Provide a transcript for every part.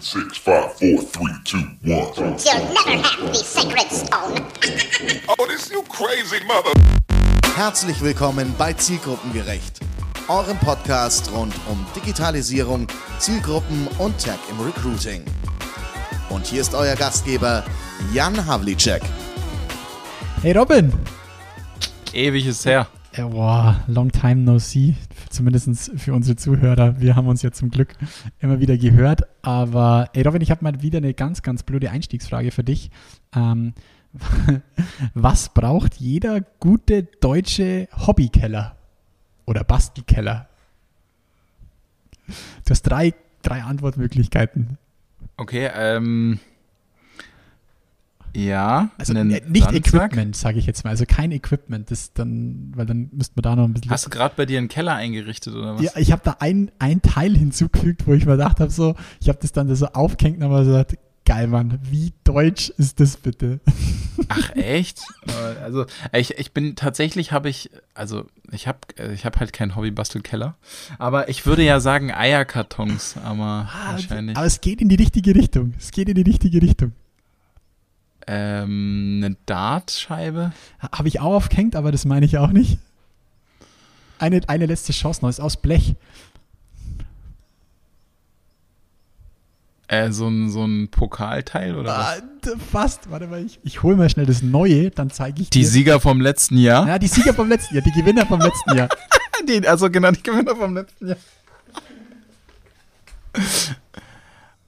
Seven, six, five, four, three, two, one. You'll never have the sacred stone. Oh, this you crazy mother. Herzlich willkommen bei Zielgruppengerecht, eurem Podcast rund um Digitalisierung, Zielgruppen und Tech im Recruiting. Und hier ist euer Gastgeber Jan Havlicek. Hey Robin! Ewig ist her. Äh, boah, long time no see. Zumindest für unsere Zuhörer. Wir haben uns ja zum Glück immer wieder gehört. Aber ey Robin, ich habe mal wieder eine ganz, ganz blöde Einstiegsfrage für dich. Ähm, was braucht jeder gute deutsche Hobbykeller? Oder Bastelkeller? Du hast drei, drei Antwortmöglichkeiten. Okay, ähm. Ja, Also äh, nicht Sandsack. Equipment, sage ich jetzt mal. Also kein Equipment. Das dann, weil dann müsste man da noch ein bisschen. Hast du gerade bei dir einen Keller eingerichtet oder was? Ja, ich habe da ein, ein Teil hinzugefügt, wo ich mir gedacht habe, so, ich habe das dann da so aufgehängt und habe gesagt, geil, Mann, wie deutsch ist das bitte? Ach echt? Äh, Also ich, ich bin tatsächlich habe ich also ich habe ich habe halt keinen Hobby-Bastelkeller, aber ich würde ja sagen Eierkartons, aber wahrscheinlich Aber es geht in die richtige Richtung. Es geht in die richtige Richtung. Ähm, eine Dartscheibe. Habe ich auch aufgehängt, aber das meine ich auch nicht. Eine, eine letzte Chance noch, ist aus Blech. Äh, so ein so ein Pokalteil oder was? Ah, d- fast, warte mal, ich, ich hole mal schnell das Neue, dann zeige ich Die dir. Sieger vom letzten Jahr. Ja, die Sieger vom letzten Jahr, die Gewinner vom letzten Jahr. Die, also genau, die Gewinner vom letzten Jahr.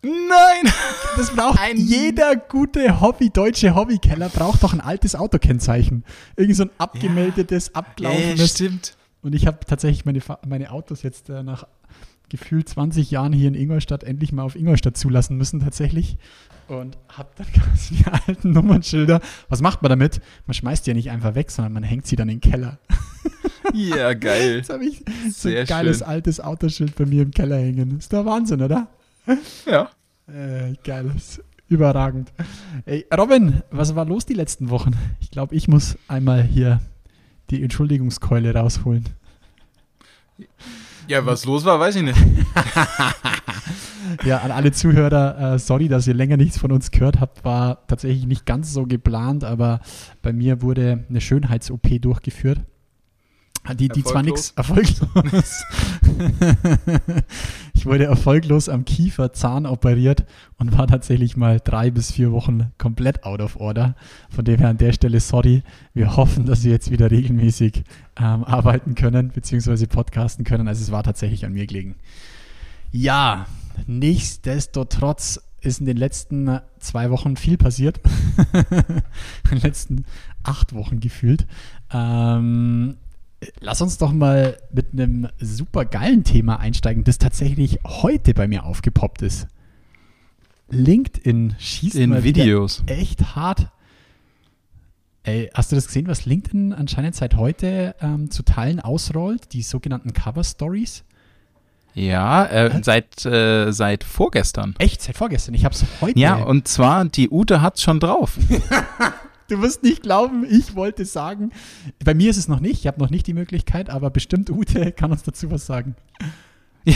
Nein! Das braucht Ein- jeder gute Hobby, deutsche Hobbykeller braucht doch ein altes Autokennzeichen. Irgend so ein abgemeldetes, Ja, abgelaufenes. stimmt. Und ich habe tatsächlich meine, meine Autos jetzt äh, nach gefühlt 20 Jahren hier in Ingolstadt endlich mal auf Ingolstadt zulassen müssen tatsächlich. Und habe dann ganz die alten Nummernschilder. Was macht man damit? Man schmeißt die ja nicht einfach weg, sondern man hängt sie dann in den Keller. Ja, geil. Jetzt habe ich so Sehr ein geiles schön. altes Autoschild bei mir im Keller hängen. Ist doch Wahnsinn, oder? Ja. Äh, geiles. Überragend. Ey, Robin, was war los die letzten Wochen? Ich glaube, ich muss einmal hier die Entschuldigungskeule rausholen. Ja, was los war, weiß ich nicht. Ja, an alle Zuhörer, äh, sorry, dass ihr länger nichts von uns gehört habt, war tatsächlich nicht ganz so geplant, aber bei mir wurde eine Schönheits-OP durchgeführt. Die, die zwar nichts erfolglos. ich wurde erfolglos am Kieferzahn operiert und war tatsächlich mal drei bis vier Wochen komplett out of order. Von dem her an der Stelle sorry. Wir hoffen, dass wir jetzt wieder regelmäßig ähm, arbeiten können, beziehungsweise podcasten können. Also es war tatsächlich an mir gelegen. Ja, nichtsdestotrotz ist in den letzten zwei Wochen viel passiert. in den letzten acht Wochen gefühlt. Ähm, lass uns doch mal mit einem super geilen Thema einsteigen, das tatsächlich heute bei mir aufgepoppt ist. LinkedIn schießt In Videos. Echt hart. Ey, hast du das gesehen, was LinkedIn anscheinend seit heute ähm, zu Teilen ausrollt? Die sogenannten Cover Stories? Ja, äh, seit, äh, seit vorgestern. Echt, seit vorgestern. Ich hab's heute. Ja, und zwar, die Ute hat's schon drauf. du wirst nicht glauben, ich wollte sagen, bei mir ist es noch nicht, ich habe noch nicht die Möglichkeit, aber bestimmt Ute kann uns dazu was sagen.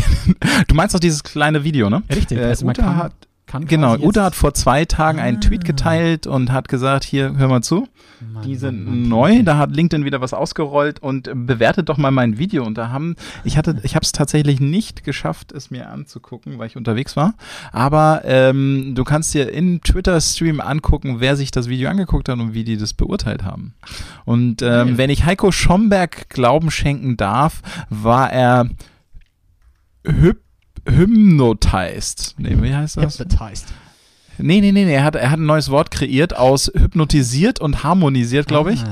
Du meinst doch dieses kleine Video, ne? Richtig, Äh, also Ute hat, Kann genau, jetzt- hat vor zwei Tagen einen Tweet Ah. geteilt und hat gesagt, hier, hör mal zu, Mann, die sind Mann, Mann, neu, da hat LinkedIn wieder was ausgerollt und bewertet doch mal mein Video und da haben, ich hatte, ich habe es tatsächlich nicht geschafft, es mir anzugucken, weil ich unterwegs war, aber ähm, du kannst dir im Twitter-Stream angucken, wer sich das Video angeguckt hat und wie die das beurteilt haben. Und ähm, Geil. wenn ich Heiko Schomberg Glauben schenken darf, war er hyp hypnotized. Nee, wie heißt das? Hypnotized. Nee, nee, nee, nee. Er hat, er hat ein neues Wort kreiert aus hypnotisiert und harmonisiert, glaube ich. Ah.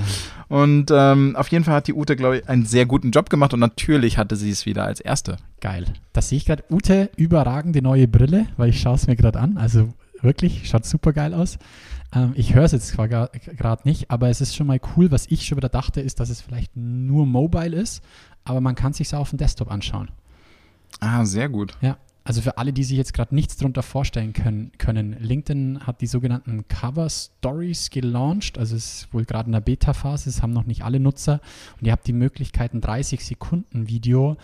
Und ähm, auf jeden Fall hat die Ute, glaube ich, einen sehr guten Job gemacht und natürlich hatte sie es wieder als Erste. Geil. Das sehe ich gerade. Ute, überragende neue Brille, weil ich schaue es mir gerade an. Also wirklich, schaut super geil aus. Ähm, ich höre es jetzt zwar gerade nicht, aber es ist schon mal cool. Was ich schon wieder dachte, ist, dass es vielleicht nur mobile ist, aber man kann es sich auf dem Desktop anschauen. Ah, sehr gut. Ja, also für alle, die sich jetzt gerade nichts darunter vorstellen können, können, LinkedIn hat die sogenannten Cover Stories gelauncht. Also es ist wohl gerade in der Beta-Phase, es haben noch nicht alle Nutzer. Und ihr habt die Möglichkeit, ein 30 Sekunden Video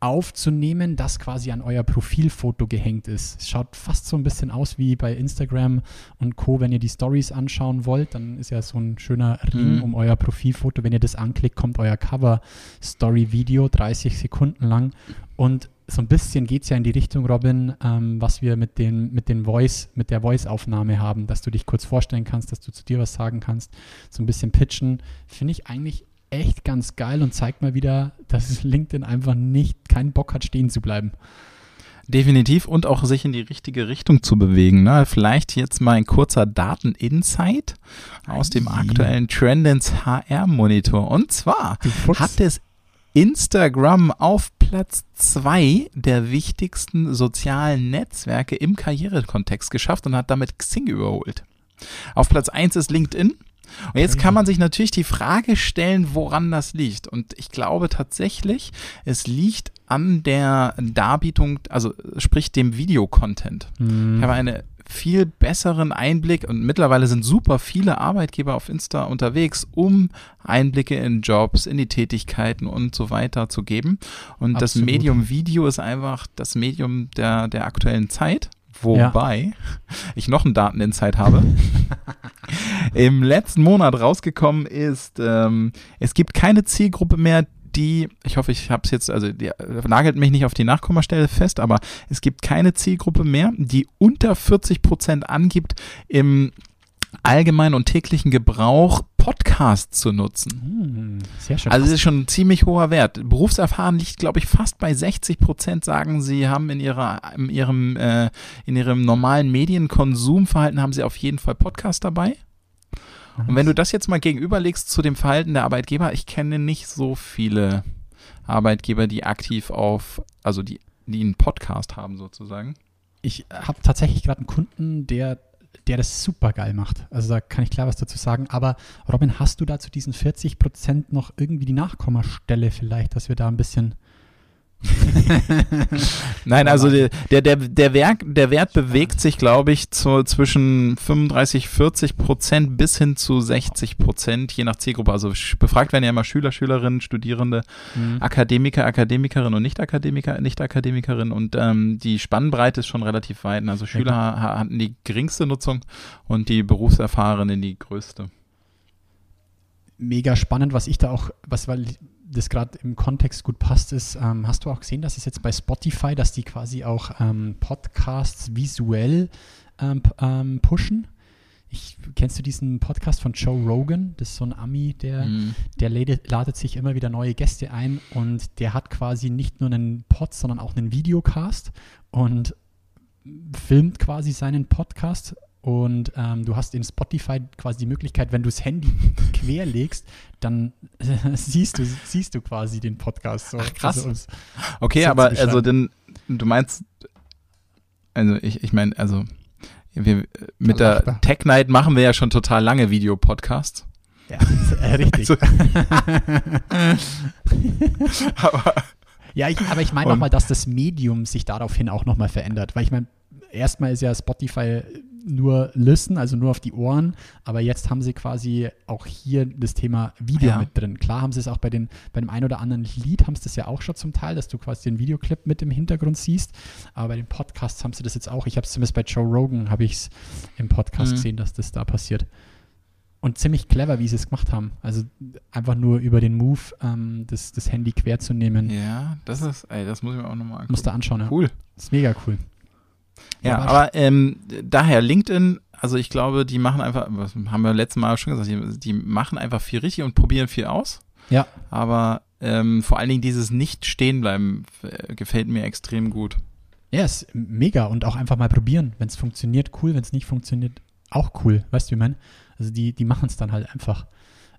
aufzunehmen, das quasi an euer Profilfoto gehängt ist. Es schaut fast so ein bisschen aus wie bei Instagram und Co. Wenn ihr die Stories anschauen wollt, dann ist ja so ein schöner Ring Mhm. um euer Profilfoto. Wenn ihr das anklickt, kommt euer Cover-Story-Video, 30 Sekunden lang. Und so ein bisschen geht es ja in die Richtung, Robin, ähm, was wir mit, den, mit, den Voice, mit der Voice-Aufnahme haben, dass du dich kurz vorstellen kannst, dass du zu dir was sagen kannst, so ein bisschen pitchen. Finde ich eigentlich echt ganz geil und zeigt mal wieder, dass LinkedIn einfach nicht keinen Bock hat, stehen zu bleiben. Definitiv und auch sich in die richtige Richtung zu bewegen. Ne? Vielleicht jetzt mal ein kurzer Daten-Insight aus dem aktuellen Trendens HR-Monitor. Und zwar hat es Instagram auf Platz zwei der wichtigsten sozialen Netzwerke im Karrierekontext geschafft und hat damit Xing überholt. Auf Platz eins ist LinkedIn. Und jetzt kann man sich natürlich die Frage stellen, woran das liegt. Und ich glaube tatsächlich, es liegt an der Darbietung, also sprich dem Videocontent. Hm. Ich habe einen viel besseren Einblick und mittlerweile sind super viele Arbeitgeber auf Insta unterwegs, um Einblicke in Jobs, in die Tätigkeiten und so weiter zu geben. Und das Absolut. Medium Video ist einfach das Medium der, der aktuellen Zeit. Wobei ich noch einen Dateninsight habe. Im letzten Monat rausgekommen ist, ähm, es gibt keine Zielgruppe mehr, die, ich hoffe, ich habe es jetzt, also die, äh, nagelt mich nicht auf die Nachkommastelle fest, aber es gibt keine Zielgruppe mehr, die unter 40 Prozent angibt, im allgemeinen und täglichen Gebrauch Podcasts zu nutzen. Hm, sehr schön. Also es ist schon ein ziemlich hoher Wert. Berufserfahren liegt, glaube ich, fast bei 60 Prozent, sagen sie, haben in ihrer, in ihrem, äh, in ihrem normalen Medienkonsumverhalten haben sie auf jeden Fall Podcast dabei. Und wenn du das jetzt mal gegenüberlegst zu dem Verhalten der Arbeitgeber, ich kenne nicht so viele Arbeitgeber, die aktiv auf, also die, die einen Podcast haben sozusagen. ich habe tatsächlich gerade einen Kunden, der, der das super geil macht. Also da kann ich klar was dazu sagen. Aber Robin, hast du da zu diesen 40 Prozent noch irgendwie die Nachkommastelle vielleicht, dass wir da ein bisschen Nein, also der, der, der, Werk, der Wert bewegt sich, glaube ich, zu, zwischen 35, 40 Prozent bis hin zu 60 Prozent, je nach Zielgruppe. Also befragt werden ja immer Schüler, Schülerinnen, Studierende, Akademiker, Akademikerinnen und Nicht-Akademiker, Nicht-Akademikerinnen. Und ähm, die Spannbreite ist schon relativ weit. Also Schüler ha- hatten die geringste Nutzung und die Berufserfahrenen die größte. mega spannend, was ich da auch, was weil das gerade im Kontext gut passt, ist, ähm, hast du auch gesehen, dass es jetzt bei Spotify, dass die quasi auch ähm, Podcasts visuell ähm, ähm, pushen? Ich, kennst du diesen Podcast von Joe Rogan? Das ist so ein Ami, der, Mhm. der ladet, ladet sich immer wieder neue Gäste ein und der hat quasi nicht nur einen Pod, sondern auch einen Videocast und filmt quasi seinen Podcast und ähm, du hast in Spotify quasi die Möglichkeit, wenn du das Handy querlegst, dann siehst du, siehst du quasi den Podcast. So. Ach, krass. Also, Okay, aber also denn du meinst, also ich, ich meine, also wir, mit der. Tech Night machen wir ja schon total lange Videopodcasts. ja, äh, richtig. Also- Aber Ja, ich, aber ich meine nochmal, dass das Medium sich daraufhin auch nochmal verändert. Weil ich meine, erstmal ist ja Spotify nur Listen, also nur auf die Ohren, aber jetzt haben sie quasi auch hier das Thema Video Ja. mit drin. Klar haben sie es auch bei, den, bei dem einen oder anderen Lied, haben sie das ja auch schon zum Teil, dass du quasi den Videoclip mit im Hintergrund siehst, aber bei den Podcasts haben sie das jetzt auch. Ich habe es zumindest bei Joe Rogan, habe ich es im Podcast Mhm. gesehen, dass das da passiert. Und ziemlich clever, wie sie es gemacht haben. Also einfach nur über den Move ähm, das, das Handy quer zu nehmen. ja, das ist, ey, das muss ich mir auch nochmal angucken. Musst du anschauen, ja. Cool. Das ist mega cool. Ja, aber- aber ähm, daher LinkedIn, also ich glaube, die machen einfach, was haben wir letztes Mal schon gesagt, die, die machen einfach viel richtig und probieren viel aus. Ja. Aber ähm, vor allen Dingen dieses Nicht-Stehenbleiben äh, gefällt mir extrem gut. Ja, ist mega und auch einfach mal probieren. Wenn es funktioniert, cool. Wenn es nicht funktioniert, auch cool. Weißt du, wie ich meine? Also die, die machen es dann halt einfach.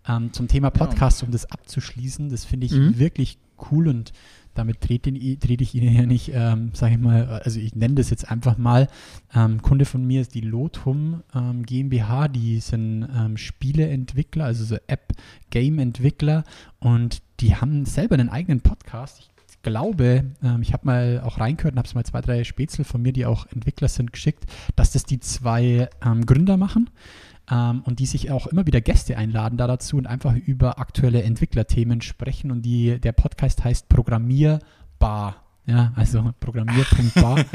Ähm, zum Thema Podcast, um das abzuschließen, das finde ich Mhm. wirklich cool und damit trete, trete ich Ihnen ja nicht, ähm, sage ich mal, also ich nenne das jetzt einfach mal. Ähm, Kunde von mir ist die Lotum ähm, GmbH, die sind ähm, Spieleentwickler, also so App-Game-Entwickler und die haben selber einen eigenen Podcast. Ich glaube, ähm, ich habe mal auch reingehört und habe es mal zwei, drei Spätzle von mir, die auch Entwickler sind, geschickt, dass das die zwei ähm, Gründer machen ähm, und die sich auch immer wieder Gäste einladen da dazu und einfach über aktuelle Entwicklerthemen sprechen. Und die, der Podcast heißt Programmier Programmier.bar. Ja, also Programmier.bar.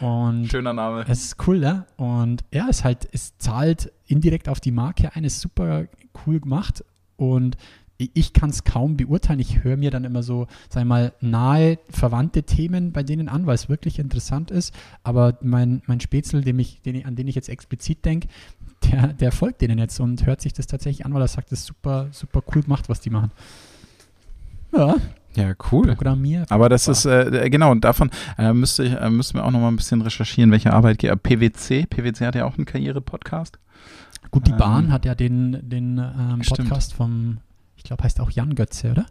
und Schöner Name. es ist cool, ja. Und ja, es halt, es zahlt indirekt auf die Marke ein, ist super cool gemacht. Und ich- kann es kaum beurteilen. Ich höre mir dann immer so, sag ich mal, nahe verwandte Themen bei denen an, weil es wirklich interessant ist. Aber mein, mein Spätzle, dem ich, den, an den ich jetzt explizit denke, der, der folgt denen jetzt und hört sich das tatsächlich an, weil er sagt, das ist super, super cool gemacht, was die machen. Ja, Ja, cool. Programmier. Aber das ist, äh, genau, und davon äh, müsste ich, äh, müssten wir auch noch mal ein bisschen recherchieren, welche Arbeitgeber. PwC, PwC hat ja auch einen Karriere-Podcast. Gut, die ähm, Bahn hat ja den, den ähm. Podcast vom, glaube, heißt auch Jan Götze, oder?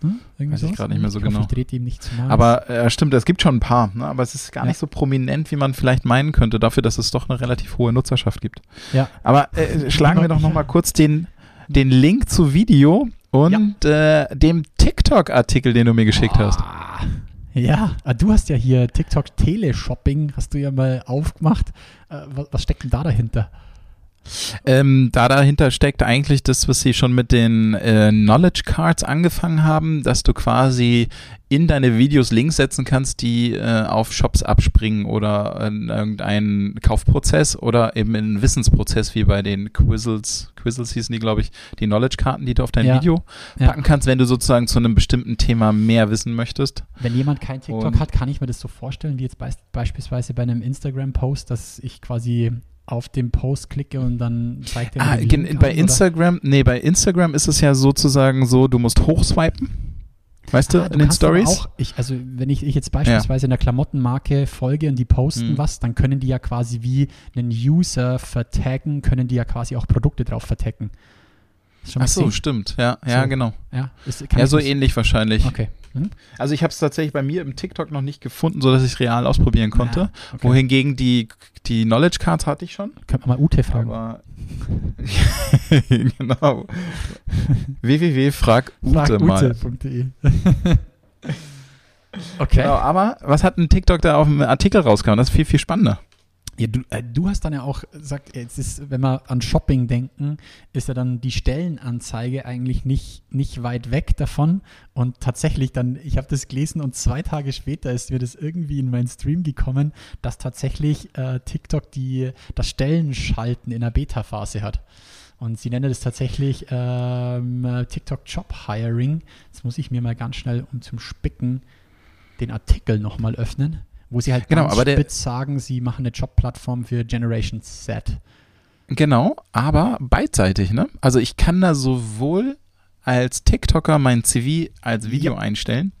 Hm? Weiß ich gerade nicht mehr so ich hoffe, genau. Ich trete ihm nicht zu nahe. Aber äh, stimmt, es gibt schon ein paar, ne? aber es ist gar Ja. nicht so prominent, wie man vielleicht meinen könnte, dafür, dass es doch eine relativ hohe Nutzerschaft gibt. ja, Aber äh, schlagen wir doch noch mal kurz den, den Link zu Video und äh, dem TikTok-Artikel, den du mir geschickt hast. Ah, ja, ah, du hast ja hier TikTok Teleshopping, hast du ja mal aufgemacht. Äh, was, was steckt denn da dahinter? Ähm, da dahinter steckt eigentlich das, was sie schon mit den äh, Knowledge Cards angefangen haben, dass du quasi in deine Videos Links setzen kannst, die äh, auf Shops abspringen oder in irgendeinen Kaufprozess oder eben in einen Wissensprozess, wie bei den Quizzles, Quizzles hießen die, glaube ich, die Knowledge-Karten, die du auf dein Ja. Video Ja. packen kannst, wenn du sozusagen zu einem bestimmten Thema mehr wissen möchtest. Wenn jemand kein TikTok Und- hat, kann ich mir das so vorstellen, wie jetzt beis- beispielsweise bei einem Instagram-Post, dass ich quasi auf den Post klicke und dann zeigt er mir Ah, den bei an, oder? Instagram, nee, bei Instagram ist es ja sozusagen so, du musst hochswipen. Weißt du, Ah, in den Stories? Auch, ich, also wenn ich, ich jetzt beispielsweise einer Klamottenmarke folge und die posten Mhm. was, dann können die ja quasi wie einen User vertaggen, können die ja quasi auch Produkte drauf vertaggen. Schon Ach so, gesehen? stimmt. Ja, ja, So. genau. Ja, ist, kann Ja, so ähnlich wahrscheinlich. Okay. Hm? Also ich habe es tatsächlich bei mir im TikTok noch nicht gefunden, sodass ich es real ausprobieren konnte. Ja, okay. Wohingegen die, die Knowledge Cards hatte ich schon. Könnte man mal Ute fragen. Aber genau. www.frag Ute mal. Fragute.de. okay. Genau, aber was hat ein TikTok da auf dem Artikel rauskam? Das ist viel, viel spannender. Ja, du, äh, du hast dann ja auch gesagt, jetzt ist, wenn wir an Shopping denken, ist ja dann die Stellenanzeige eigentlich nicht, nicht weit weg davon. Und tatsächlich dann, ich habe das gelesen und zwei Tage später ist mir das irgendwie in meinen Stream gekommen, dass tatsächlich äh, TikTok die, das Stellenschalten in der Beta-Phase hat. Und sie nennen das tatsächlich ähm, äh, TikTok Job Hiring. Jetzt muss ich mir mal ganz schnell, um zum Spicken, den Artikel nochmal öffnen, wo sie halt Genau, ganz aber spitz sagen, sie machen eine Jobplattform für Generation Z. Genau, aber beidseitig, ne? Also ich kann da sowohl als TikToker mein CV als Video Ja. einstellen,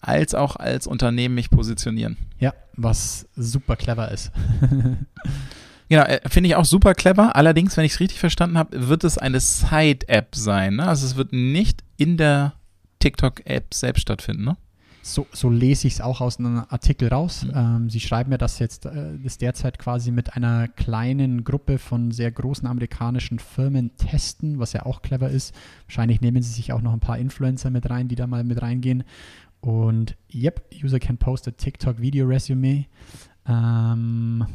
als auch als Unternehmen mich positionieren. Ja, was super clever ist. Genau, äh, finde ich auch super clever. Allerdings, wenn ich es richtig verstanden habe, wird es eine Side-App sein. Ne? Also es wird nicht in der TikTok-App selbst stattfinden. Ne? So, so lese ich es auch aus einem Artikel raus. Mhm. Ähm, sie schreiben mir, dass jetzt äh, das derzeit quasi mit einer kleinen Gruppe von sehr großen amerikanischen Firmen testen, was ja auch clever ist. Wahrscheinlich nehmen sie sich auch noch ein paar Influencer mit rein, die da mal mit reingehen. Und yep, user can post a TikTok Video Resume. Ähm,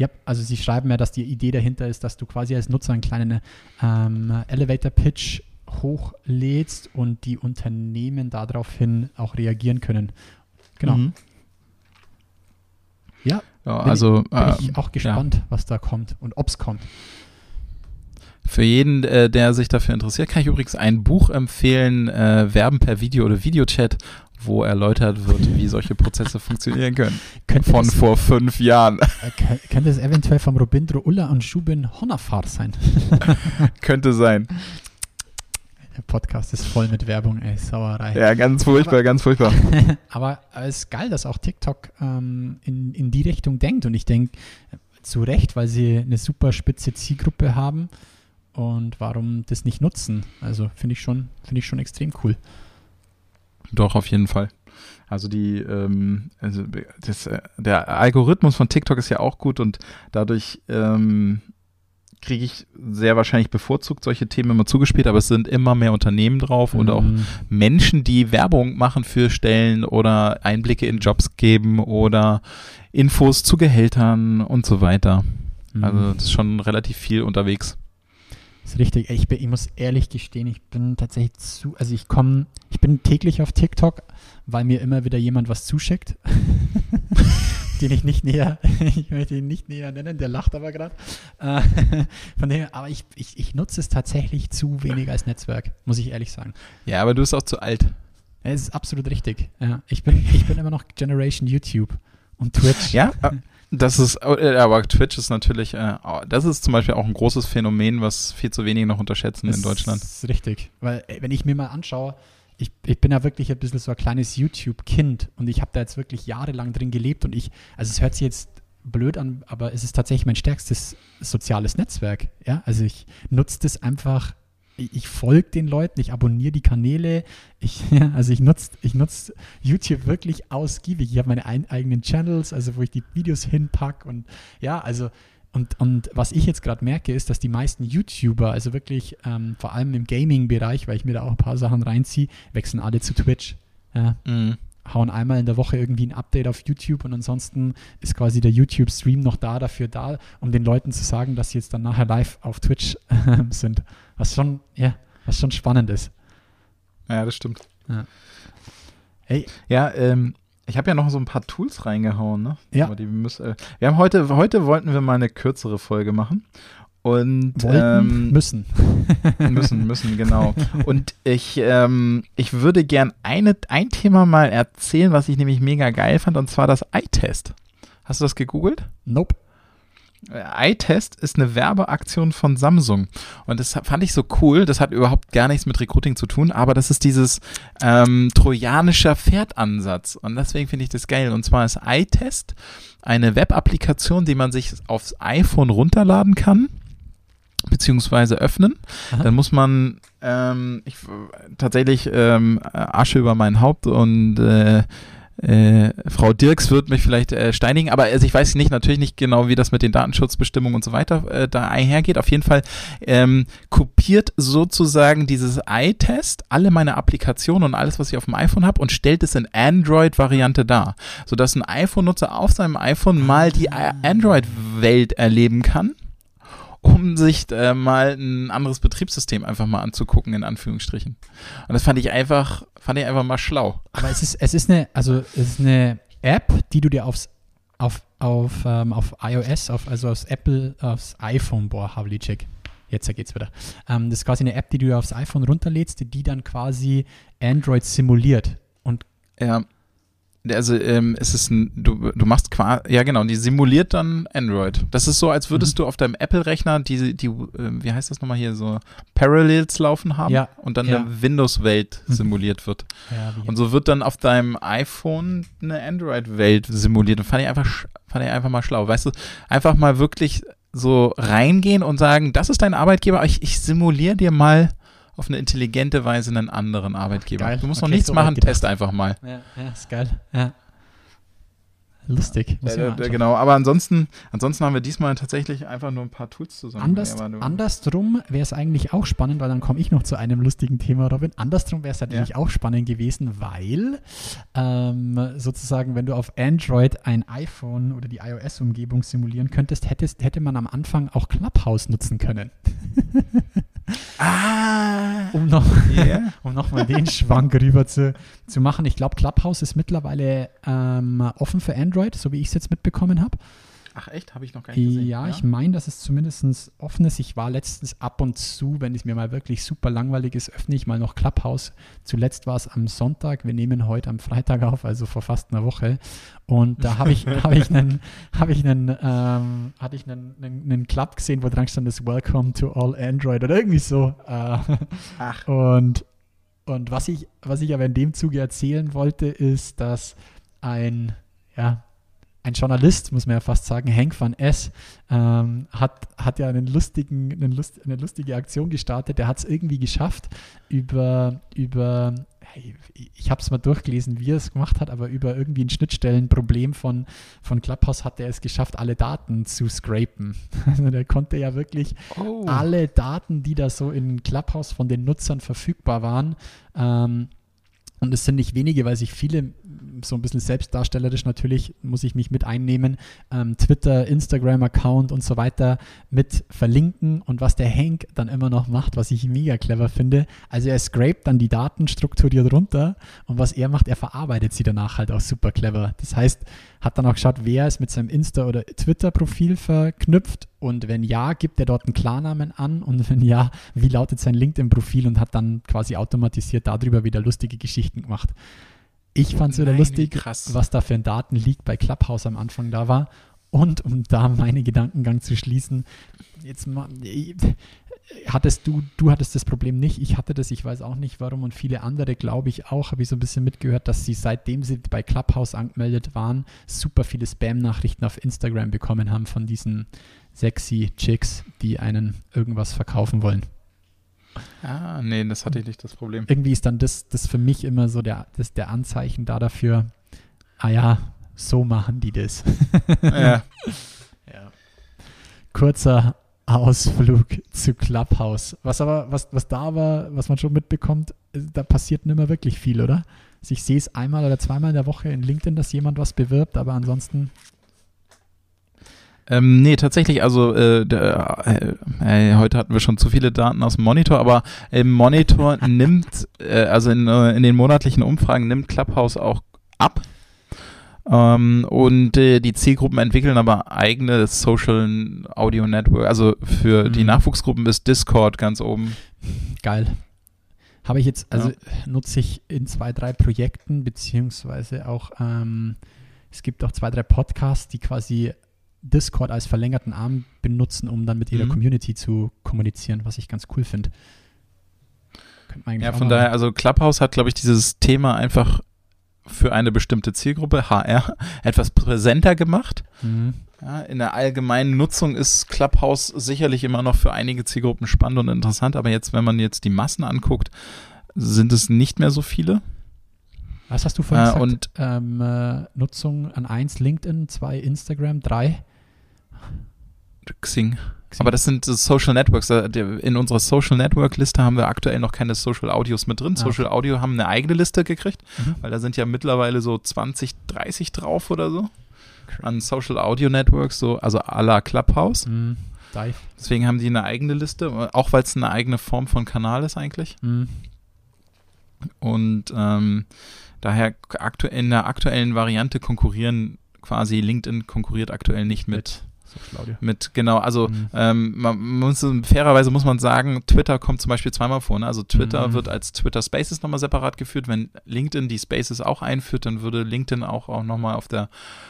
yep, also sie schreiben mir, dass die Idee dahinter ist, dass du quasi als Nutzer einen kleinen ähm, Elevator Pitch hochlädst und die Unternehmen daraufhin auch reagieren können. Genau. Mhm. Ja, Ja, bin, also bin äh, ich auch gespannt, was da kommt und ob es kommt. Für jeden, äh, der sich dafür interessiert, kann ich übrigens ein Buch empfehlen, äh, Werben per Video oder Videochat, wo erläutert wird, wie solche Prozesse funktionieren können. Könnte Von das, vor fünf Jahren. äh, kö- könnte es eventuell vom Robindro Ulla und Shubin Honafar sein? Könnte sein. Der Podcast ist voll mit Werbung, ey, Sauerei. Ja, ganz furchtbar, ganz furchtbar. Aber es ist geil, dass auch TikTok ähm, in, in die Richtung denkt. Und ich denke, zu Recht, weil sie eine super spitze Zielgruppe haben. Und warum das nicht nutzen? Also finde ich, schon- finde ich schon extrem cool. Doch, auf jeden Fall. Also die, ähm, also das, äh, der Algorithmus von TikTok ist ja auch gut und dadurch ähm, kriege ich sehr wahrscheinlich bevorzugt solche Themen immer zugespielt, aber es sind immer mehr Unternehmen drauf und auch Ähm, Menschen, die Werbung machen für Stellen oder Einblicke in Jobs geben oder Infos zu Gehältern und so weiter. Also mhm. das ist schon relativ viel unterwegs. ist richtig. Ich, bin, ich muss ehrlich gestehen, ich bin tatsächlich zu, also ich komme, ich bin täglich auf TikTok, weil mir immer wieder jemand was zuschickt, den ich nicht näher, ich möchte ihn nicht näher nennen, der lacht aber gerade. Äh, von dem, aber ich, ich, ich nutze es tatsächlich zu wenig als Netzwerk, muss ich ehrlich sagen. Ja, aber du bist auch zu alt. Es ist absolut richtig. Ja, ich, bin, ich bin immer noch Generation YouTube und Twitch. Ja, äh, das ist, äh, aber Twitch ist natürlich, äh, oh, das ist zum Beispiel auch ein großes Phänomen, was viel zu wenige noch unterschätzen das in Deutschland. ist richtig. Weil, wenn ich mir mal anschaue, ich, ich bin ja wirklich ein bisschen so ein kleines YouTube-Kind und ich habe da jetzt wirklich jahrelang drin gelebt und ich, also es hört sich jetzt blöd an, aber es ist tatsächlich mein stärkstes soziales Netzwerk. Ja, also ich nutze das einfach ich, folge den Leuten, ich abonniere die Kanäle, ich, also ich nutze ich nutz YouTube wirklich ausgiebig. Ich habe meine ein, eigenen Channels, also wo ich die Videos hinpacke und ja, also und, und was ich jetzt gerade merke, ist, dass die meisten YouTuber, also wirklich ähm, vor allem im Gaming-Bereich, weil ich mir da auch ein paar Sachen reinziehe, wechseln alle zu Twitch. Ja. Mhm. Hauen einmal in der Woche irgendwie ein Update auf YouTube und ansonsten ist quasi der YouTube-Stream noch da dafür da, um den Leuten zu sagen, dass sie jetzt dann nachher live auf Twitch äh, sind. Was schon, ja, was schon spannend ist. Ja, das stimmt. Ja. Hey, Ja, ähm, ich habe ja noch so ein paar Tools reingehauen, ne? Ja. Aber die müssen, äh, wir haben heute, heute wollten wir mal eine kürzere Folge machen. Und wollten, ähm, müssen. müssen, müssen, genau. Und ich, ähm, ich würde gern eine, ein Thema mal erzählen, was ich nämlich mega geil fand, und zwar das Eye-Test. Hast du das gegoogelt? Nope. Äh, iTest ist eine Werbeaktion von Samsung. Und das fand ich so cool. Das hat überhaupt gar nichts mit Recruiting zu tun, aber das ist dieses ähm, trojanischer Pferdansatz. Und deswegen finde ich das geil. Und zwar ist iTest eine Web-Applikation, die man sich aufs iPhone runterladen kann beziehungsweise öffnen. Aha. Dann muss man ähm, ich, tatsächlich ähm, Asche über mein Haupt und äh, äh, Frau Dirks wird mich vielleicht äh, steinigen, aber also ich weiß nicht, natürlich nicht genau, wie das mit den Datenschutzbestimmungen und so weiter äh, da einhergeht. Auf jeden Fall ähm, kopiert sozusagen dieses iTest alle meine Applikationen und alles, was ich auf dem iPhone habe und stellt es in Android-Variante dar, sodass ein iPhone-Nutzer auf seinem iPhone mal die. Android-Welt erleben kann um sich äh, mal ein anderes Betriebssystem einfach mal anzugucken, in Anführungsstrichen. Und das fand ich einfach, fand ich einfach mal schlau. Aber es ist, es ist eine, also es ist eine App, die du dir aufs, auf, auf, ähm, auf iOS, auf, also aufs Apple, aufs iPhone, boah, Havlicek. Jetzt geht's wieder. Ähm, das ist quasi eine App, die du dir aufs iPhone runterlädst, die, die dann quasi Android simuliert. Und Ja. Also ähm, es ist ein, du, du machst quasi, ja genau, die simuliert dann Android. Das ist so, als würdest Mhm. du auf deinem Apple-Rechner die, die, ähm, wie heißt das nochmal hier, so Parallels laufen haben Ja, und dann ja. eine Windows-Welt Mhm. simuliert wird. ja, Und so wird dann auf deinem iPhone eine Android-Welt simuliert. Und fand ich einfach, fand ich einfach mal schlau. Weißt du, einfach mal wirklich so reingehen und sagen, das ist dein Arbeitgeber, ich, ich simuliere dir mal auf eine intelligente Weise einen anderen Arbeitgeber. Geil. Du musst Okay, noch nichts so machen, test einfach mal. ja, ja, ist geil. Ja. Lustig. Äh, anschauen. genau, aber ansonsten, ansonsten haben wir diesmal tatsächlich einfach nur ein paar Tools zusammen. Anders, Ja, andersrum wäre es eigentlich auch spannend, weil dann komme ich noch zu einem lustigen Thema, Robin. Andersrum wäre es natürlich auch spannend gewesen, weil ähm, sozusagen, wenn du auf Android ein iPhone oder die iOS-Umgebung simulieren könntest, hättest, hätte man am Anfang auch Clubhouse nutzen können. Ah! Um noch, Yeah. um noch mal den Schwank rüber zu, zu machen. Ich glaube, Clubhouse ist mittlerweile ähm, offen für Android, so wie ich es jetzt mitbekommen habe. Ach echt, habe ich noch gar nicht gesehen. Ja, ich meine, dass es zumindest offen ist. Ich war letztens ab und zu, wenn es mir mal wirklich super langweilig ist, öffne ich mal noch Clubhouse. Zuletzt war es am Sonntag. Wir nehmen heute am Freitag auf, also vor fast einer Woche. Und da habe ich, habe ich einen, habe ich einen, ähm, hatte ich einen, einen, einen Club gesehen, wo dran stand, das Welcome to all Android oder irgendwie so. Äh, Ach. und, und was ich, was ich aber in dem Zuge erzählen wollte, ist, dass ein, ja, ein Journalist, muss man ja fast sagen, Henk van S., ähm, hat, hat ja einen lustigen, einen Lust, eine lustige Aktion gestartet. Der hat es irgendwie geschafft, über, über hey, ich habe es mal durchgelesen, wie er es gemacht hat, aber über irgendwie ein Schnittstellenproblem von, von Clubhouse hat er es geschafft, alle Daten zu scrapen. Also der konnte ja wirklich Oh. alle Daten, die da so in Clubhouse von den Nutzern verfügbar waren, ähm, und es sind nicht wenige, weil sich viele so ein bisschen selbstdarstellerisch natürlich, muss ich mich mit einnehmen, ähm, Twitter, Instagram-Account und so weiter mit verlinken und was der Hank dann immer noch macht, was ich mega clever finde. Also er scrapt dann die Daten strukturiert runter und was er macht, er verarbeitet sie danach halt auch super clever. Das heißt, hat dann auch geschaut, wer ist mit seinem Insta- oder Twitter-Profil verknüpft und wenn ja, gibt er dort einen Klarnamen an und wenn ja, wie lautet sein LinkedIn-Profil und hat dann quasi automatisiert darüber wieder lustige Geschichten gemacht. Ich fand es wieder Nein, lustig, was da für ein Datenleak bei Clubhouse am Anfang da war. Und um da meinen Gedankengang zu schließen, jetzt mal, hattest du, du hattest das Problem nicht, ich hatte das, ich weiß auch nicht warum und viele andere, glaube ich auch, habe ich so ein bisschen mitgehört, dass sie seitdem sie bei Clubhouse angemeldet waren, super viele Spam-Nachrichten auf Instagram bekommen haben von diesen sexy Chicks, die einen irgendwas verkaufen wollen. Ah, nee, das hatte ich nicht das Problem. Irgendwie ist dann das, das für mich immer so der, das der Anzeichen da dafür, ah ja, so machen die das. ja. Ja. Kurzer Ausflug zu Clubhouse. Was aber, was, was da aber, was man schon mitbekommt, da passiert nicht mehr wirklich viel, oder? Also ich sehe es einmal oder zweimal in der Woche in LinkedIn, dass jemand was bewirbt, aber ansonsten. Ähm, nee, tatsächlich, also äh, der, äh, äh, heute hatten wir schon zu viele Daten aus dem Monitor, aber im Monitor nimmt, äh, also in, äh, in den monatlichen Umfragen nimmt Clubhouse auch ab. Ähm, und äh, die Zielgruppen entwickeln aber eigene Social Audio Network. Also für die Mhm. Nachwuchsgruppen ist Discord ganz oben. Geil. Habe ich jetzt, also Ja. nutze ich in zwei, drei Projekten, beziehungsweise auch, ähm, es gibt auch zwei, drei Podcasts, die quasi Discord als verlängerten Arm benutzen, um dann mit ihrer Mhm. Community zu kommunizieren, was ich ganz cool finde. Ja, von daher, also Clubhouse hat, glaube ich, dieses Thema einfach für eine bestimmte Zielgruppe, HR, etwas präsenter gemacht. Mhm. Ja, in der allgemeinen Nutzung ist Clubhouse sicherlich immer noch für einige Zielgruppen spannend und interessant, aber jetzt, wenn man jetzt die Massen anguckt, sind es nicht mehr so viele. Was hast du vorhin Äh, gesagt? und- ähm, äh, Nutzung an 1 LinkedIn, 2 Instagram, 3 Xing. Aber das sind so Social Networks. In unserer Social Network Liste haben wir aktuell noch keine Social Audios mit drin. Ah, Social Audio haben eine eigene Liste gekriegt, Mhm. weil da sind ja mittlerweile so 20, 30 drauf oder so an Social Audio Networks, so also à la Clubhouse. Mhm. Dive. Deswegen haben die eine eigene Liste, auch weil es eine eigene Form von Kanal ist eigentlich. Mhm. Und ähm, daher aktuell in der aktuellen Variante konkurrieren quasi LinkedIn konkurriert aktuell nicht mit Social Audio. mit genau also Mhm. ähm, man muss fairerweise muss man sagen Twitter kommt zum Beispiel zweimal vor ne? also Twitter Mhm. wird als Twitter Spaces nochmal separat geführt wenn LinkedIn die Spaces auch einführt dann würde LinkedIn auch auch nochmal auf der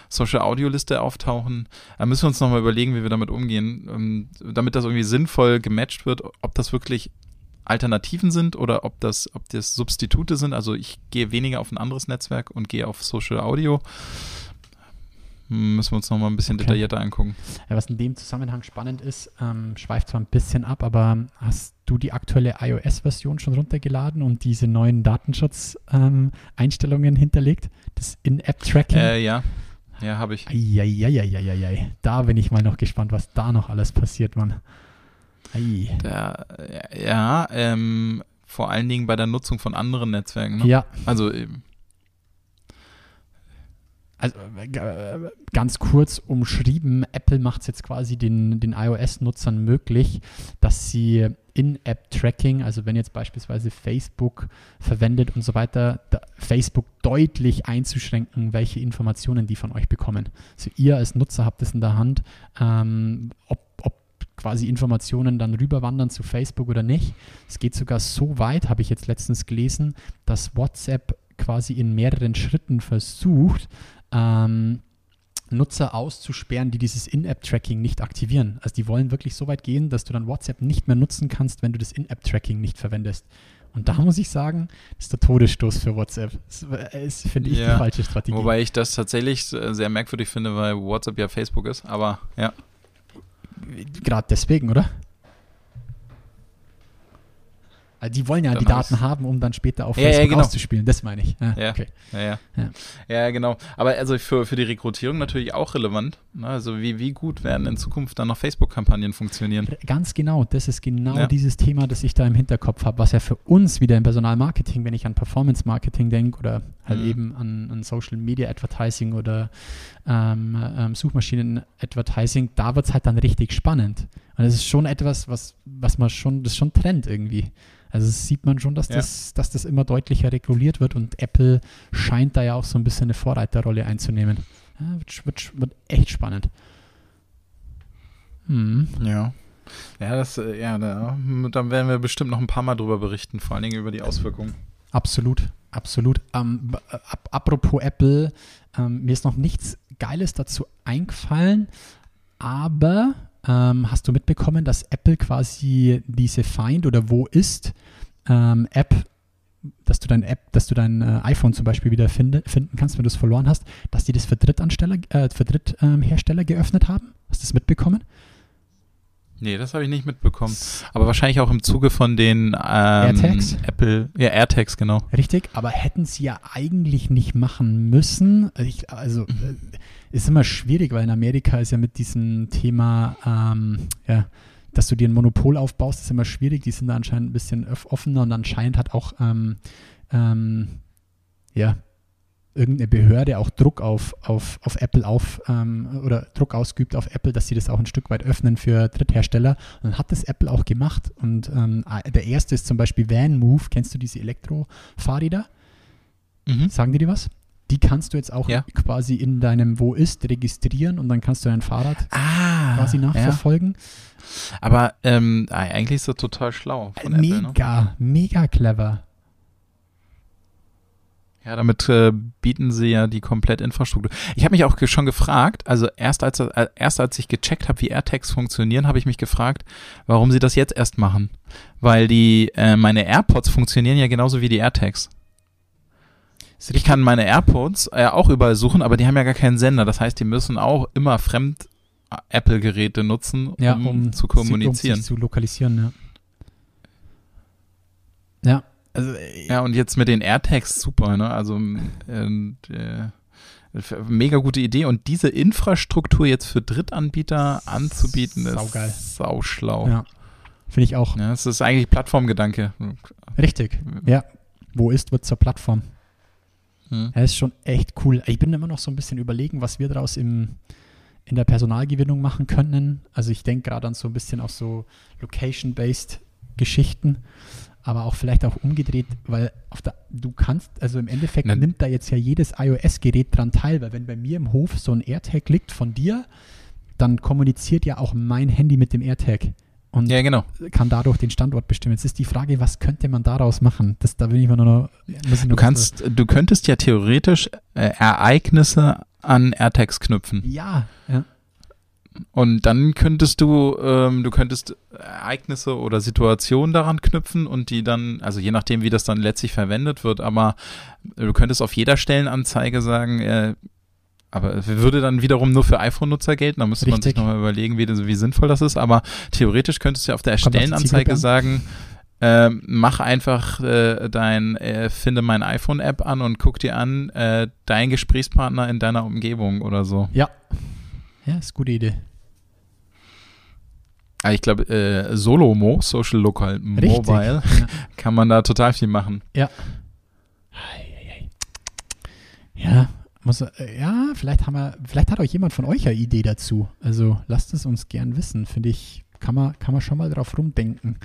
Social Audio Liste auftauchen da müssen wir uns nochmal überlegen wie wir damit umgehen ähm, damit das irgendwie sinnvoll gematcht wird ob das wirklich Alternativen sind oder ob das, ob das Substitute sind. Also ich gehe weniger auf ein anderes Netzwerk und gehe auf Social Audio. Müssen wir uns nochmal ein bisschen Okay. detaillierter angucken. Ja, was in dem Zusammenhang spannend ist, ähm, schweift zwar ein bisschen ab, aber hast du die aktuelle iOS-Version schon runtergeladen und diese neuen Datenschutz-Einstellungen hinterlegt? Das In-App-Tracking? Äh, ja, ja, habe ich. Eieieiei. Da bin ich mal noch gespannt, was da noch alles passiert, Mann. Ei. Da, ja, ähm, vor allen Dingen bei der Nutzung von anderen Netzwerken. Ne? Ja, Also eben. Also äh, ganz kurz umschrieben, Apple macht es jetzt quasi den, den iOS-Nutzern möglich, dass sie In-App-Tracking, also wenn jetzt beispielsweise Facebook verwendet und so weiter, Facebook deutlich einzuschränken, welche Informationen die von euch bekommen. Also ihr als Nutzer habt es in der Hand, ähm, ob, ob quasi Informationen dann rüberwandern zu Facebook oder nicht. Es geht sogar so weit, habe ich jetzt letztens gelesen, dass WhatsApp quasi in mehreren Schritten versucht, ähm, Nutzer auszusperren, die dieses In-App-Tracking nicht aktivieren. Also die wollen wirklich so weit gehen, dass du dann WhatsApp nicht mehr nutzen kannst, wenn du das In-App-Tracking nicht verwendest. Und da muss ich sagen, das ist der Todesstoß für WhatsApp. Das ist, finde ich, Ja, die falsche Strategie. Wobei ich das tatsächlich äh, sehr merkwürdig finde, weil WhatsApp ja Facebook ist. Aber ja. Gerade deswegen, oder? Also die wollen ja Dann die Daten haben, um dann später auf Ja, ja, Facebook genau. auszuspielen. Das meine ich. Ja, Ja. Okay. Ja, ja. Ja. Ja, genau. Aber also für, für die Rekrutierung natürlich auch relevant. Ne? Also wie, wie gut werden in Zukunft dann noch Facebook-Kampagnen funktionieren? Ganz genau, das ist genau Ja. dieses Thema, das ich da im Hinterkopf habe, was ja für uns wieder im Personalmarketing, wenn ich an Performance-Marketing denke oder halt Mhm. eben an, an Social-Media-Advertising oder ähm, ähm, Suchmaschinen-Advertising, da wird es halt dann richtig spannend. Und das ist schon etwas, was, was man schon, das ist schon Trend irgendwie. Also sieht man schon, dass, Ja. das, dass das immer deutlicher reguliert wird und Apple scheint da ja auch so ein bisschen eine Vorreiterrolle einzunehmen. Ja, wird, wird, wird echt spannend. Hm. Ja. Ja, das, äh, ja, da, dann werden wir bestimmt noch ein paar Mal drüber berichten, vor allen Dingen über die Auswirkungen. Absolut, absolut. Ähm, b- ap apropos Apple, ähm, mir ist noch nichts Geiles dazu eingefallen, aber ähm, hast du mitbekommen, dass Apple quasi diese Find oder Wo ist ähm, App, dass du dein App, dass du dein äh, iPhone zum Beispiel wieder finde, finden kannst, wenn du es verloren hast, dass die das für Drittansteller, äh, für Dritthersteller geöffnet haben? Hast du das mitbekommen? Nee, das habe ich nicht mitbekommen. Aber wahrscheinlich auch im Zuge von den ähm, AirTags? Apple, ja, AirTags, genau. Richtig, aber hätten sie ja eigentlich nicht machen müssen. Ich, also äh, ist immer schwierig, weil in Amerika ist ja mit diesem Thema, ähm, ja, dass du dir ein Monopol aufbaust, ist immer schwierig. Die sind da anscheinend ein bisschen offener und anscheinend hat auch ähm, ähm, ja, irgendeine Behörde auch Druck auf, auf, auf Apple auf ähm, oder Druck ausgeübt auf Apple, dass sie das auch ein Stück weit öffnen für Dritthersteller. Und dann hat das Apple auch gemacht. Und ähm, der erste ist zum Beispiel Van Move. Kennst du diese Elektrofahrräder? Mhm. Sagen die dir was? Die kannst du jetzt auch Ja. quasi in deinem Wo ist registrieren und dann kannst du dein Fahrrad Ah, quasi ja. nachverfolgen. Aber ähm, eigentlich ist das total schlau von Apple. Ne? mega, mega clever. Ja, damit äh, bieten sie ja die Komplettinfrastruktur. Ich habe mich auch ge schon gefragt, also erst als, äh, erst als ich gecheckt habe, wie AirTags funktionieren, habe ich mich gefragt, warum sie das jetzt erst machen. Weil die, äh, meine AirPods funktionieren ja genauso wie die AirTags. Ich kann meine AirPods äh, auch überall suchen, aber die haben ja gar keinen Sender. Das heißt, die müssen auch immer fremd äh, Apple-Geräte nutzen, Ja, um, um zu sie- kommunizieren. Um sich zu lokalisieren, ja. Ja, also äh, Ja, und jetzt mit den AirTags super, ne? Also ähm, äh, mega gute Idee. Und diese Infrastruktur jetzt für Drittanbieter anzubieten, ist Saugeil. sauschlau. Ja. ja. finde ich auch. es ist eigentlich Plattformgedanke. Richtig. Ja. Wo ist, wird zur Plattform. Hm. Ja, ist schon echt cool. Ich bin immer noch so ein bisschen überlegen, was wir daraus im, in der Personalgewinnung machen können. Also ich denke gerade an so ein bisschen auch so Location-based Geschichten, aber auch vielleicht auch umgedreht, weil der, du kannst, also im Endeffekt Na- nimmt da jetzt ja jedes iOS-Gerät dran teil, weil wenn bei mir im Hof so ein AirTag liegt von dir, dann kommuniziert ja auch mein Handy mit dem AirTag. Und Ja, genau. kann dadurch den Standort bestimmen. Jetzt ist die Frage, was könnte man daraus machen? Das, da bin ich mir nur noch. Ich Du kannst, du könntest ja theoretisch äh, Ereignisse an AirTags knüpfen. Ja, ja. Und dann könntest du, ähm, du könntest Ereignisse oder Situationen daran knüpfen und die dann, also je nachdem, wie das dann letztlich verwendet wird, aber du könntest auf jeder Stellenanzeige sagen, äh, aber würde dann wiederum nur für iPhone-Nutzer gelten, da müsste man sich Richtig. nochmal überlegen, wie, wie sinnvoll das ist, aber theoretisch könntest du ja auf der Kommt auf die Stellenanzeige Zielgruppe sagen, äh, mach einfach äh, dein, äh, finde mein iPhone-App an und guck dir an, äh, dein Gesprächspartner in deiner Umgebung oder so. Ja. Ja, ist eine gute Idee. Ah, Ich glaube, äh, Solomo, Social Local Richtig. Mobile, kann man da total viel machen. Ja. Ja, muss, äh, ja, vielleicht haben wir, vielleicht hat euch jemand von euch eine Idee dazu. Also lasst es uns gern wissen. Finde ich, kann man, kann man schon mal drauf rumdenken.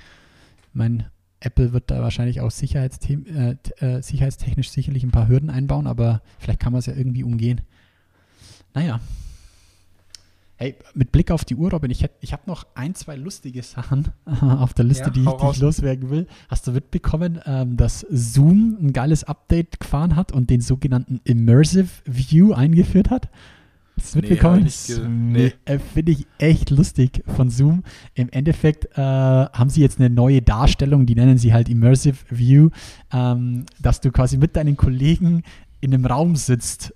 Mein Apple wird da wahrscheinlich auch Sicherheitsthemen, äh, äh, sicherheitstechnisch sicherlich ein paar Hürden einbauen, aber vielleicht kann man es ja irgendwie umgehen. Naja. Hey, mit Blick auf die Uhr, Robin, ich, ich habe noch ein, zwei lustige Sachen auf der Liste, Ja, die, hau die ich loswerden will. Hast du mitbekommen, ähm, dass Zoom ein geiles Update gefahren hat und den sogenannten Immersive View eingeführt hat? Hast du Nee, mitbekommen? ich ge- nee. Äh, Finde ich echt lustig von Zoom. Im Endeffekt äh, haben sie jetzt eine neue Darstellung, die nennen sie halt Immersive View, ähm, dass du quasi mit deinen Kollegen in einem Raum sitzt.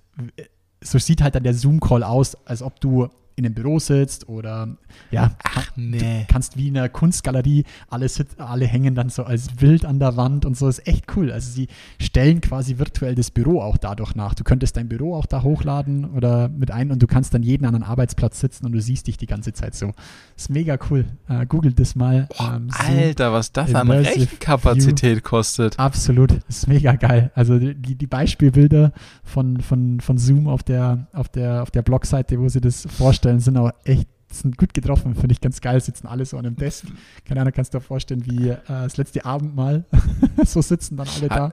So sieht halt dann der Zoom-Call aus, als ob du in einem Büro sitzt oder ja, Ach, nee. kannst wie in einer Kunstgalerie, alle, alle hängen dann so als Bild an der Wand und so, ist echt cool. Also sie stellen quasi virtuell das Büro auch dadurch nach. Du könntest dein Büro auch da hochladen oder mit ein und du kannst dann jeden anderen Arbeitsplatz sitzen und du siehst dich die ganze Zeit so. Ist mega cool. Äh, googelt das mal. Ähm, Zoom. Alter, was das an Rechenkapazität kostet. Absolut, ist mega geil. Also die, die Beispielbilder von, von, von Zoom auf der, auf, der, auf der Blogseite, wo sie das vorstellen, sind auch echt sind gut getroffen, finde ich ganz geil. Sitzen alle so an einem Desk. Keine Ahnung, kannst du dir vorstellen, wie äh, das letzte Abendmahl. so sitzen dann alle da.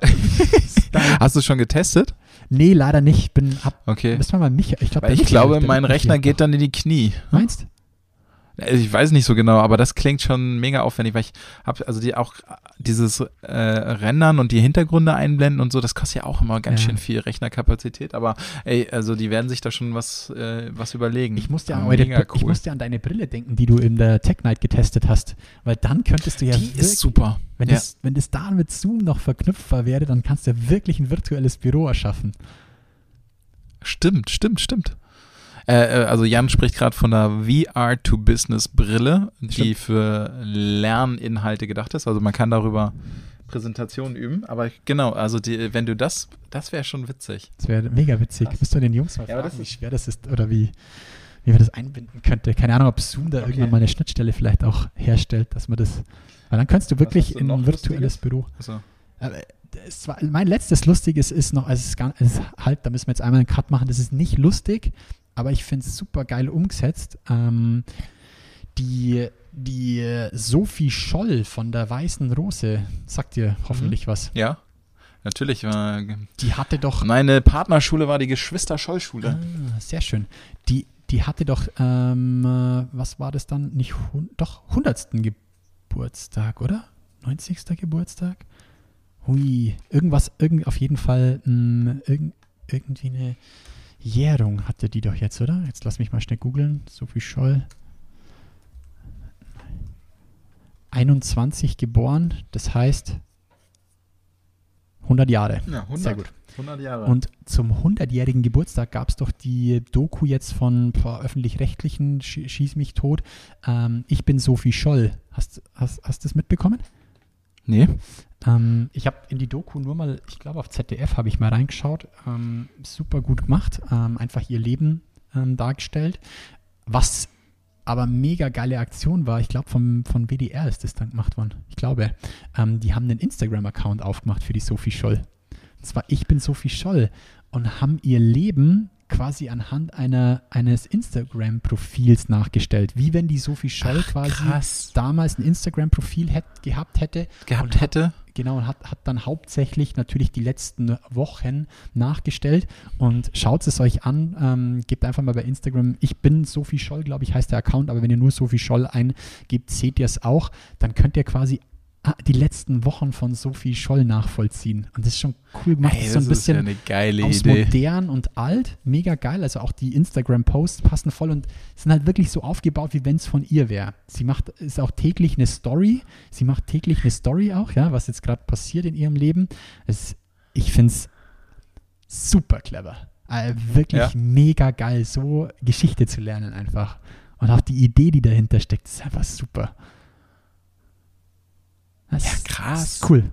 Hast du schon getestet? nee, leider nicht. Bin, hab, Okay. müssen wir mal Micha, ich glaube, Weil ich glaube, mein Rechner geht dann in die Knie. Meinst Also Ich weiß nicht so genau, aber das klingt schon mega aufwendig, weil ich habe also die auch dieses äh, Rendern und die Hintergründe einblenden und so, das kostet ja auch immer ganz Ja. schön viel Rechnerkapazität, aber ey, also die werden sich da schon was äh, was überlegen. Ich musste, an Aber eure, mega ich cool. musste an deine Brille denken, die du in der Tech Night getestet hast. Weil dann könntest du ja die wirklich- ist super. Wenn, ja. das, wenn das da mit Zoom noch verknüpfbar wäre, dann kannst du ja wirklich ein virtuelles Büro erschaffen. Stimmt, stimmt, stimmt. Äh, äh, also Jan spricht gerade von der VR-to-Business-Brille, die für Lerninhalte gedacht ist. Also man kann darüber Präsentationen üben. Aber genau, also die, wenn du das, das wäre schon witzig. Das wäre mega witzig. Müsst ihr den Jungs mal Ja, fragen, das wie schwer das ist oder wie, wie man das einbinden könnte. Keine Ahnung, ob Zoom da Okay. irgendwann mal eine Schnittstelle vielleicht auch herstellt, dass man das. Weil dann kannst du wirklich du in ein virtuelles Lustiges? Büro. Also, war, mein letztes Lustiges ist noch, also es ist, gar, es ist halt, da müssen wir jetzt einmal einen Cut machen, das ist nicht lustig, aber ich finde es super geil umgesetzt. Ähm, die, die Sophie Scholl von der Weißen Rose, sagt dir hoffentlich was, ja, natürlich. Äh, die hatte doch, meine Partnerschule war die Geschwister-Scholl-Schule. ah, sehr schön, die, die hatte doch, ähm, äh, was war das dann, nicht, doch 100. Geburtstag, oder? 90. Geburtstag? Hui, irgendwas, irgend, auf jeden Fall mh, irgend, irgendwie eine Jährung hatte die doch jetzt, oder? Jetzt lass mich mal schnell googeln. Sophie Scholl. 21 geboren, das heißt 100 Jahre. Ja, 100, Sehr gut. 100 Jahre. Und zum 100-jährigen Geburtstag gab es doch die Doku jetzt von öffentlich-rechtlichen, Sch Schieß mich tot. Ähm, ich bin Sophie Scholl. Hast du hast, hast das mitbekommen? nee. Ähm, ich habe in die Doku nur mal, ich glaube auf ZDF habe ich mal reingeschaut. Ähm, super gut gemacht. Ähm, einfach ihr Leben ähm, dargestellt. Was aber mega geile Aktion war, ich glaube von WDR ist das dann gemacht worden. Ich glaube, ähm, die haben einen Instagram-Account aufgemacht für die Sophie Scholl. Und zwar Ich bin Sophie Scholl und haben ihr Leben quasi anhand einer, eines Instagram-Profils nachgestellt. Wie wenn die Sophie Scholl Ach, quasi krass. damals ein Instagram-Profil gehabt hätte. Gehabt hätte. Genau, und hat, hat dann hauptsächlich natürlich die letzten Wochen nachgestellt. Und schaut es euch an, ähm, gebt einfach mal bei Instagram, ich bin Sophie Scholl, glaube ich, heißt der Account, aber wenn ihr nur Sophie Scholl eingebt, seht ihr es auch. Dann könnt ihr quasi die letzten Wochen von Sophie Scholl nachvollziehen. Und das ist schon cool gemacht. Ey, Das ist so ein ja bisschen eine geile aus Idee. modern und alt, mega geil. Also auch die Instagram-Posts passen voll und sind halt wirklich so aufgebaut, wie wenn es von ihr wäre. Sie macht ist auch täglich eine Story. Sie macht täglich eine Story auch, ja, was jetzt gerade passiert in ihrem Leben. Es, ich finde es super clever. Äh, wirklich Ja. mega geil, so Geschichte zu lernen einfach. Und auch die Idee, die dahinter steckt, ist einfach super. Das Ja, ist- krass. das ist cool.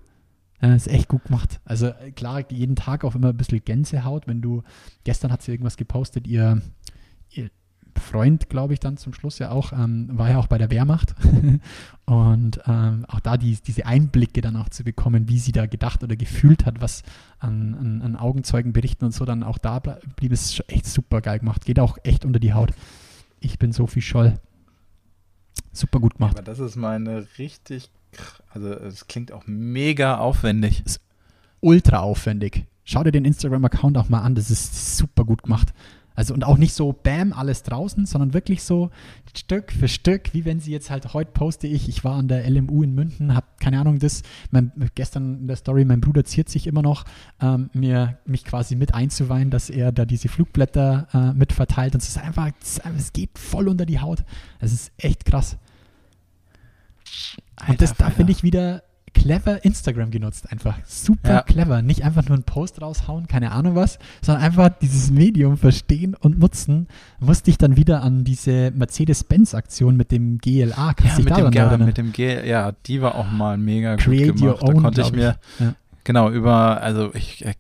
Ja, ist echt gut gemacht. Also äh, klar, jeden Tag auch immer ein bisschen Gänsehaut, wenn du, gestern hat sie irgendwas gepostet, ihr, ihr Freund, glaube ich, dann zum Schluss ja auch, ähm, war ja auch bei der Wehrmacht. und ähm, auch da die, diese Einblicke dann auch zu bekommen, wie sie da gedacht oder gefühlt hat, was an, an, an Augenzeugenberichten und so dann auch da blieb, ist schon echt super geil gemacht. Geht auch echt unter die Haut. Ich bin Sophie Scholl. Super gut gemacht. Aber das ist meine richtig, kr- also es klingt auch mega aufwendig. ultra aufwendig. Schau dir den Instagram-Account auch mal an, das ist super gut gemacht. Also und auch nicht so Bam, alles draußen, sondern wirklich so Stück für Stück, wie wenn sie jetzt halt, heute poste ich, ich war an der LMU in München, hab keine Ahnung, das, mein, gestern in der Story, mein Bruder ziert sich immer noch, ähm, mir, mich quasi mit einzuweihen, dass er da diese Flugblätter äh, mit verteilt und ist es ist einfach- es geht voll unter die Haut. Es ist echt krass. Und das, da Alter finde ich wieder clever Instagram genutzt, einfach super Ja. clever. Nicht einfach nur einen Post raushauen, keine Ahnung was, sondern einfach dieses Medium verstehen und nutzen. Musste ich dann wieder an diese Mercedes-Benz-Aktion mit dem GLA, kannst Ja, mit dem, G, mit dem G, ja, die war auch mal mega Create gut gemacht. your own, da konnte ich mir, Ja. genau, über, also ich, äh,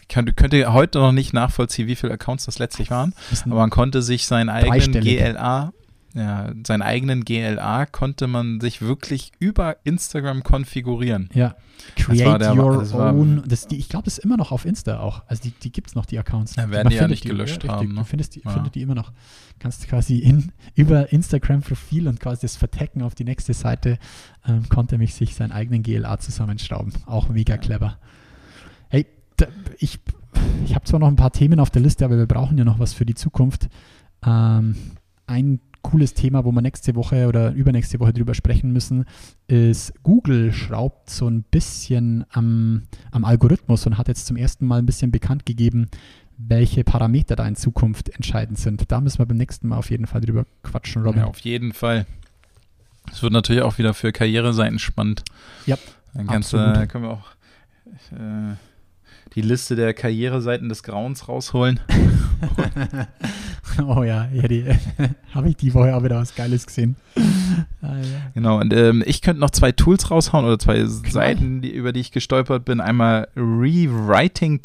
ich könnte, könnte heute noch nicht nachvollziehen, wie viele Accounts das letztlich waren, aber man konnte sich seinen eigenen. GLA, ja, seinen eigenen GLA konnte man sich wirklich über Instagram konfigurieren. Ja. Das war Create der- your das war- own. Das, die, ich glaube, das ist immer noch auf Insta auch. Also die, die gibt es noch, die Accounts. Ja, werden Man die ja nicht gelöscht ja, haben, ne? Du findest die, Ja. findet die immer noch. Kannst quasi in, über Instagram-Profil und quasi das Vertecken auf die nächste Seite ähm, konnte mich sich seinen eigenen GLA zusammenschrauben. Auch mega clever. Hey, da, ich, ich habe zwar noch ein paar Themen auf der Liste, aber wir brauchen ja noch was für die Zukunft. Ähm, ein cooles Thema, wo wir nächste Woche oder übernächste Woche drüber sprechen müssen, ist Google schraubt so ein bisschen am, am Algorithmus und hat jetzt zum ersten Mal ein bisschen bekannt gegeben, welche Parameter da in Zukunft entscheidend sind. Da müssen wir beim nächsten Mal auf jeden Fall drüber quatschen, Robin. Ja, auf jeden Fall. Es wird natürlich auch wieder für Karriereseiten spannend. Ja, Dann kannst du, absolut. können wir auch äh, die Liste der Karriereseiten des Grauens rausholen. oh ja, ja habe ich die Woche auch wieder was Geiles gesehen. Ah, ja. Genau, und ähm, ich könnte noch zwei Tools raushauen oder zwei Seiten, die, über die ich gestolpert bin. Einmal rewriting.ai.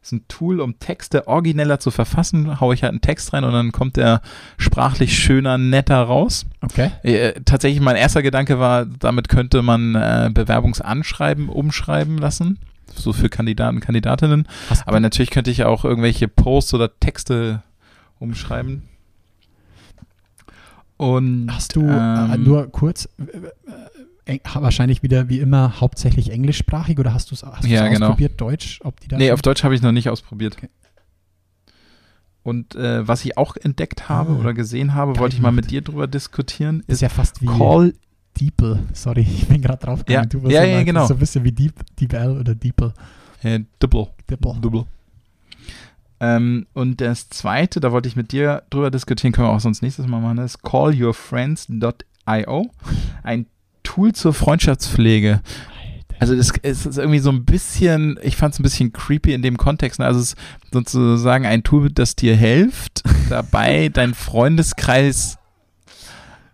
Das ist ein Tool, um Texte origineller zu verfassen. Hau ich halt einen Text rein und dann kommt der sprachlich schöner, netter raus. Okay. Äh, tatsächlich, mein erster Gedanke war, damit könnte man äh, Bewerbungsanschreiben umschreiben lassen. So für Kandidaten, Kandidatinnen. Hast Aber natürlich könnte ich auch irgendwelche Posts oder Texte umschreiben. Und Hast du äh, ähm, nur kurz, äh, äh, wahrscheinlich wieder wie immer hauptsächlich englischsprachig oder hast du es Ja, genau. ausprobiert, Deutsch? Ob die da Nee, schon- auf Deutsch habe ich noch nicht ausprobiert. Okay. Und äh, was ich auch entdeckt habe Ah, oder gesehen habe, wollte ich mal mit dir drüber diskutieren, ist ist ja fast wie Call. DeepL. Sorry, ich bin gerade drauf gekommen. Ja, Du wirst ja, so ja, genau. das So ein bisschen wie Deep, DeepL oder DeepL. Äh, Double. DeepL. Double. Ähm, und das zweite, da wollte ich mit dir drüber diskutieren, können wir auch sonst nächstes Mal machen, ist callyourfriends.io. Ein Tool zur Freundschaftspflege. Also das es ist irgendwie so ein bisschen, ich fand es ein bisschen creepy in dem Kontext. Ne? Also es ist sozusagen ein Tool, das dir hilft, dabei deinen Freundeskreis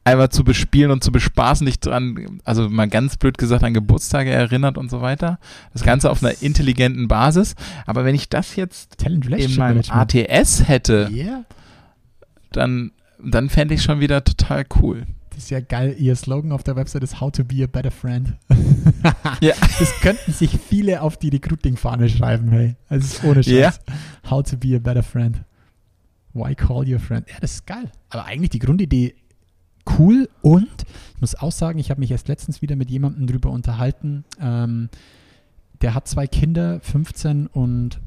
einmal zu bespielen und zu bespaßen, dich dran, also mal ganz blöd gesagt, an Geburtstage erinnert und so weiter. Das Ganze auf einer intelligenten Basis. Aber wenn ich das jetzt in meinem. ATS hätte, Yeah. dann, dann fände ich schon wieder total cool. Das ist ja geil. Ihr Slogan auf der Website ist How to be a better friend. Ja. Das könnten sich viele auf die Recruiting-Fahne schreiben, hey. Also es ist ohne Scheiß. Ja. How to be a better friend. Why call your friend? Ja, das ist geil. Aber eigentlich die Grundidee cool und ich muss auch sagen, ich habe mich erst letztens wieder mit jemandem drüber unterhalten. Ähm, der hat zwei Kinder, 15 und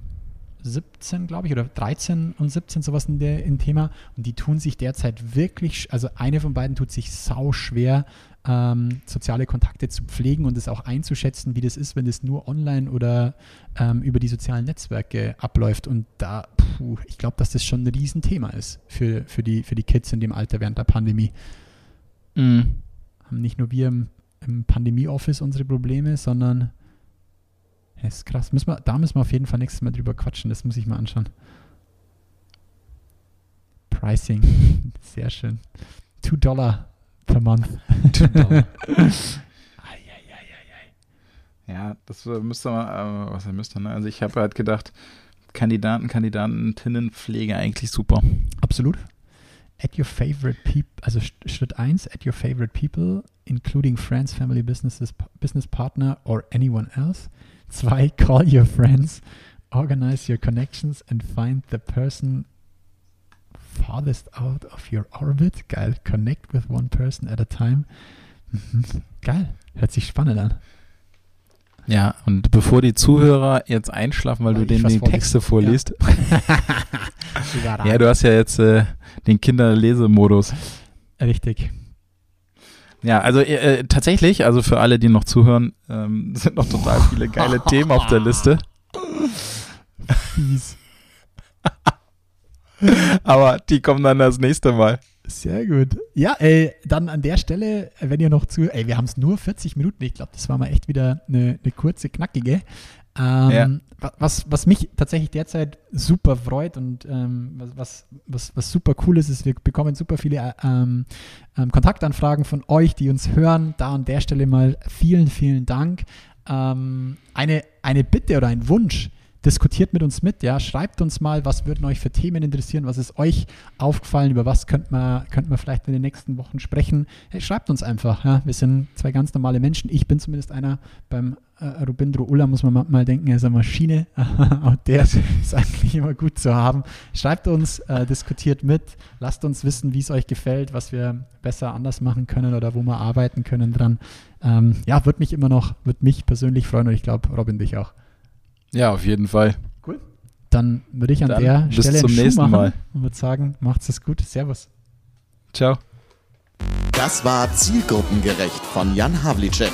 17, glaube ich, oder 13 und 17, sowas in der in Thema. Und die tun sich derzeit wirklich, also eine von beiden tut sich sau schwer, ähm, soziale Kontakte zu pflegen und es auch einzuschätzen, wie das ist, wenn es nur online oder ähm, über die sozialen Netzwerke abläuft. Und da, puh, ich glaube, dass das schon ein Riesenthema ist für, für, die, für die Kids in dem Alter während der Pandemie. Mhm. Haben nicht nur wir im, im Pandemie-Office unsere Probleme, sondern ja, ist krass. Müssen wir, da müssen wir auf jeden Fall nächstes Mal drüber quatschen. Das muss ich mal anschauen. Pricing. Sehr schön. 2 Dollar per month. Ja, das äh, müsste man, äh, was er müsste, ne? Also ich habe halt gedacht, Kandidaten, Kandidatinnen Pflege eigentlich super. Absolut. At your favorite people, also Sch- Schritt 1, at your favorite people, including friends, family, businesses, business partner or anyone else. 2, call your friends, organize your connections and find the person farthest out of your orbit. Geil. Connect with one person at a time. Mhm. Geil. Hört sich spannend an. Ja, und bevor die Zuhörer jetzt einschlafen, weil Weil du denen die. Texte vorliest. Ja, Ja, du hast ja jetzt äh, den Kinderlesemodus. Richtig. Ja, also äh, tatsächlich, also für alle, die noch zuhören, ähm, sind noch total viele geile Themen auf der Liste. Fies. Aber die kommen dann das nächste Mal. Sehr gut. Ja, ey, dann an der Stelle, wenn ihr noch zu, ey, wir haben es nur 40 Minuten. Ich glaube, das war mal echt wieder eine, eine kurze, knackige. Ähm, Ja. wa- was, was mich tatsächlich derzeit super freut und ähm, was, was, was, was super cool ist, ist, wir bekommen super viele äh, ähm, ähm, Kontaktanfragen von euch, die uns hören. Da an der Stelle mal vielen, vielen Dank. Ähm, eine, eine Bitte oder ein Wunsch. Diskutiert mit uns mit, ja. Schreibt uns mal, was würden euch für Themen interessieren, was ist euch aufgefallen, über was könnte man, könnte man vielleicht in den nächsten Wochen sprechen. Hey, schreibt uns einfach, ja. Wir sind zwei ganz normale Menschen. Ich bin zumindest einer beim äh, Rubindro Ulla, muss man manchmal denken, er ist eine Maschine. Auch der ist eigentlich immer gut zu haben. Schreibt uns, äh, diskutiert mit, lasst uns wissen, wie es euch gefällt, was wir besser anders machen können oder wo wir arbeiten können dran. Ähm, ja, wird mich immer noch, wird mich persönlich freuen und ich glaube, Robin dich auch. Ja, auf jeden Fall. Cool. Dann würde ich an Dann der bis Stelle zum nächsten machen Mal. und würde sagen, macht's es gut. Servus. Ciao. Das war Zielgruppengerecht von Jan Havlicek.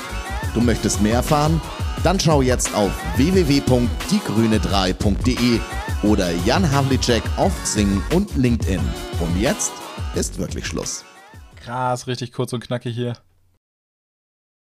Du möchtest mehr erfahren? Dann schau jetzt auf www.diegrüne3.de oder Jan Havlicek auf Xing und LinkedIn. Und jetzt ist wirklich Schluss. Krass, richtig kurz und knackig hier.